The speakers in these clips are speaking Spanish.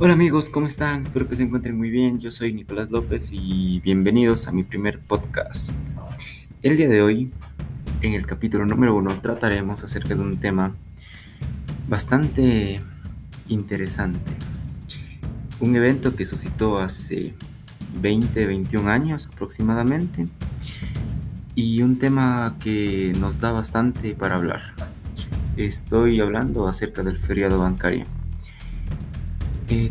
Hola amigos, ¿cómo están? Espero que se encuentren muy bien. Yo soy Nicolás López y bienvenidos a mi primer podcast. El día de hoy, en el capítulo número uno, trataremos acerca de un tema bastante interesante. Un evento que suscitó hace 20, 21 años aproximadamente y un tema que nos da bastante para hablar. Estoy hablando acerca del feriado bancario.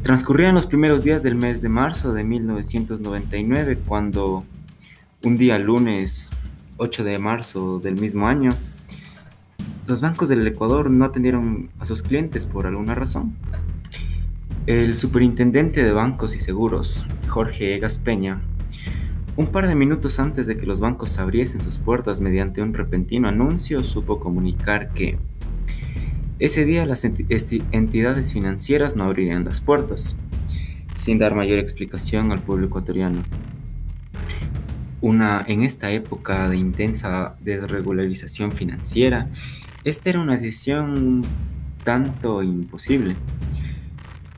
Transcurrían los primeros días del mes de marzo de 1999 cuando un día lunes 8 de marzo del mismo año los bancos del Ecuador no atendieron a sus clientes por alguna razón. El superintendente de bancos y seguros, Jorge Egas Peña, un par de minutos antes de que los bancos abriesen sus puertas mediante un repentino anuncio, supo comunicar que ese día las entidades financieras no abrirían las puertas, sin dar mayor explicación al pueblo ecuatoriano. Una, en esta época de intensa desregularización financiera, esta era una decisión tanto imposible.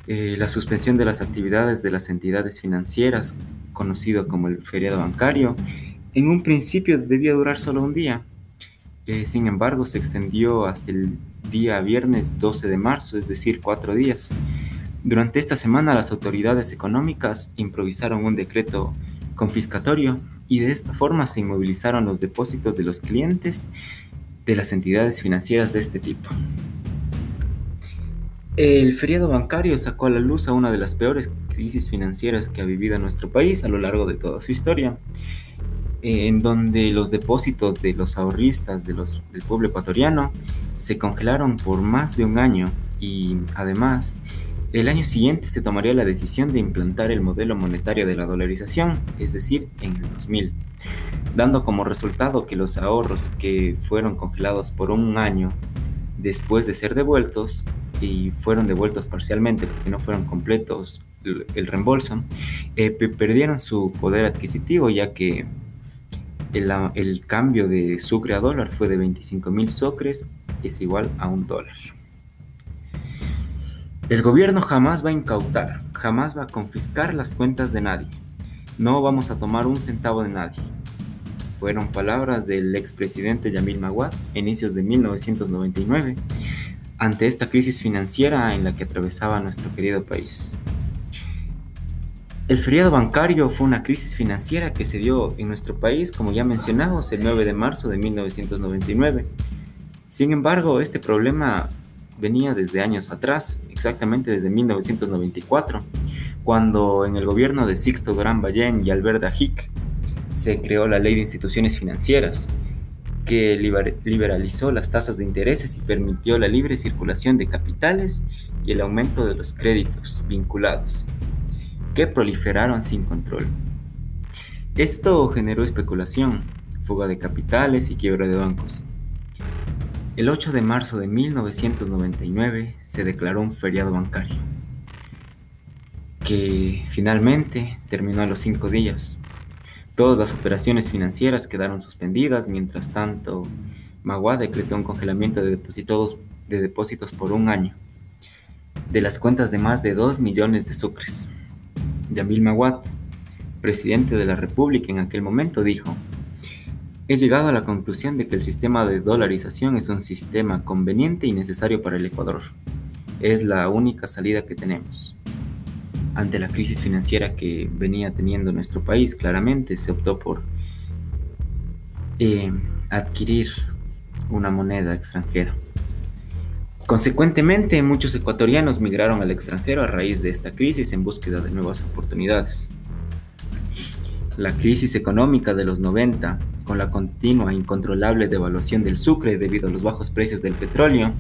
Eh, la suspensión de las actividades de las entidades financieras, conocido como el feriado bancario, en un principio debía durar solo un día. Eh, sin embargo, se extendió hasta el día viernes 12 de marzo, es decir, cuatro días. Durante esta semana las autoridades económicas improvisaron un decreto confiscatorio y de esta forma se inmovilizaron los depósitos de los clientes de las entidades financieras de este tipo. El feriado bancario sacó a la luz a una de las peores crisis financieras que ha vivido nuestro país a lo largo de toda su historia en donde los depósitos de los ahorristas de los, del pueblo ecuatoriano se congelaron por más de un año y además el año siguiente se tomaría la decisión de implantar el modelo monetario de la dolarización, es decir, en el 2000, dando como resultado que los ahorros que fueron congelados por un año después de ser devueltos y fueron devueltos parcialmente porque no fueron completos el, reembolso, eh, perdieron su poder adquisitivo ya que el, cambio de sucre a dólar fue de 25 mil sucres, es igual a un dólar. El gobierno jamás va a incautar, jamás va a confiscar las cuentas de nadie. No vamos a tomar un centavo de nadie. Fueron palabras del expresidente Yamil Maguad, inicios de 1999, ante esta crisis financiera en la que atravesaba nuestro querido país. El feriado bancario fue una crisis financiera que se dio en nuestro país, como ya mencionamos, el 9 de marzo de 1999. Sin embargo, este problema venía desde años atrás, exactamente desde 1994, cuando en el gobierno de Sixto Durán Ballén y Alberta Hick se creó la Ley de Instituciones Financieras, que liberalizó las tasas de intereses y permitió la libre circulación de capitales y el aumento de los créditos vinculados que proliferaron sin control. Esto generó especulación, fuga de capitales y quiebra de bancos. El 8 de marzo de 1999 se declaró un feriado bancario, que finalmente terminó a los cinco días. Todas las operaciones financieras quedaron suspendidas, mientras tanto, Magua decretó un congelamiento de depósitos, de depósitos por un año de las cuentas de más de 2 millones de sucres. Yamil Mawad, presidente de la República en aquel momento, dijo, He llegado a la conclusión de que el sistema de dolarización es un sistema conveniente y necesario para el Ecuador. Es la única salida que tenemos. Ante la crisis financiera que venía teniendo nuestro país, claramente se optó por eh, adquirir una moneda extranjera. Consecuentemente, muchos ecuatorianos migraron al extranjero a raíz de esta crisis en búsqueda de nuevas oportunidades. La crisis económica de los 90, con la continua e incontrolable devaluación del sucre debido a los bajos precios del petróleo,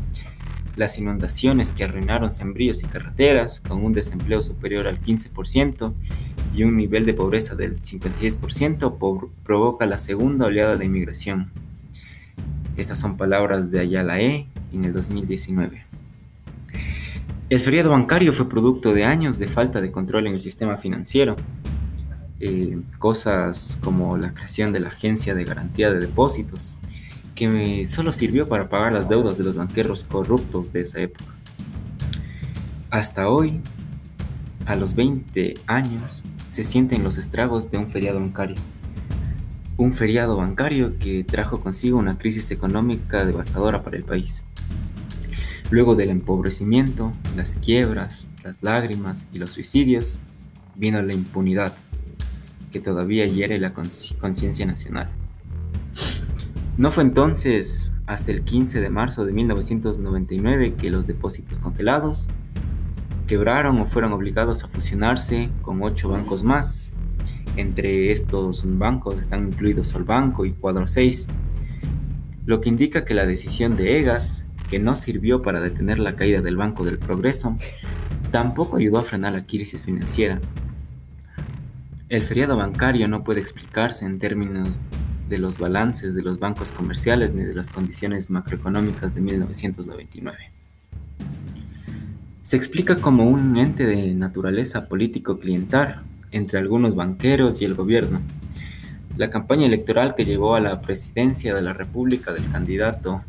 las inundaciones que arruinaron sembríos y carreteras, con un desempleo superior al 15% y un nivel de pobreza del 56%, provoca la segunda oleada de inmigración. Estas son palabras de Ayala E en el 2019. El feriado bancario fue producto de años de falta de control en el sistema financiero. Eh, cosas como la creación de la Agencia de Garantía de Depósitos, que solo sirvió para pagar las deudas de los banqueros corruptos de esa época. Hasta hoy, a los 20 años se sienten los estragos de un feriado bancario. Un feriado bancario que trajo consigo una crisis económica devastadora para el país. Luego del empobrecimiento, las quiebras, las lágrimas y los suicidios, vino la impunidad, que todavía hiere la conciencia nacional. No fue entonces hasta el 15 de marzo de 1999 que los depósitos congelados quebraron o fueron obligados a fusionarse con ocho bancos más. Entre estos bancos están incluidos Solbanco y Cuadro 6, lo que indica que la decisión de EGAS que no sirvió para detener la caída del Banco del Progreso, tampoco ayudó a frenar la crisis financiera. El feriado bancario no puede explicarse en términos de los balances de los bancos comerciales ni de las condiciones macroeconómicas de 1999. Se explica como un ente de naturaleza político-clientar entre algunos banqueros y el gobierno. La campaña electoral que llevó a la presidencia de la República del candidato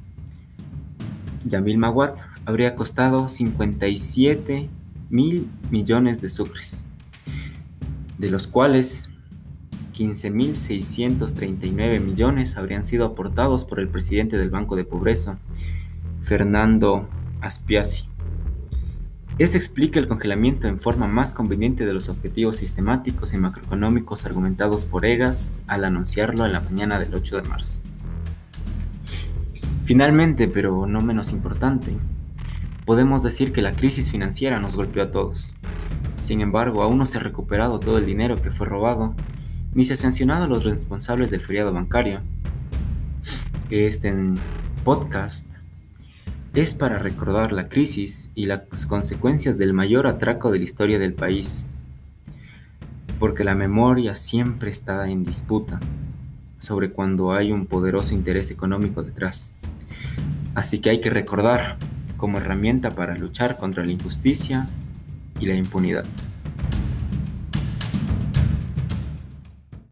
Yamil Mawad habría costado 57 mil millones de sucres, de los cuales 15.639 millones habrían sido aportados por el presidente del Banco de Pobreza, Fernando Aspiasi. Esto explica el congelamiento en forma más conveniente de los objetivos sistemáticos y macroeconómicos argumentados por EGAS al anunciarlo en la mañana del 8 de marzo. Finalmente, pero no menos importante, podemos decir que la crisis financiera nos golpeó a todos. Sin embargo, aún no se ha recuperado todo el dinero que fue robado, ni se ha sancionado a los responsables del feriado bancario. Este podcast es para recordar la crisis y las consecuencias del mayor atraco de la historia del país, porque la memoria siempre está en disputa sobre cuando hay un poderoso interés económico detrás. Así que hay que recordar como herramienta para luchar contra la injusticia y la impunidad.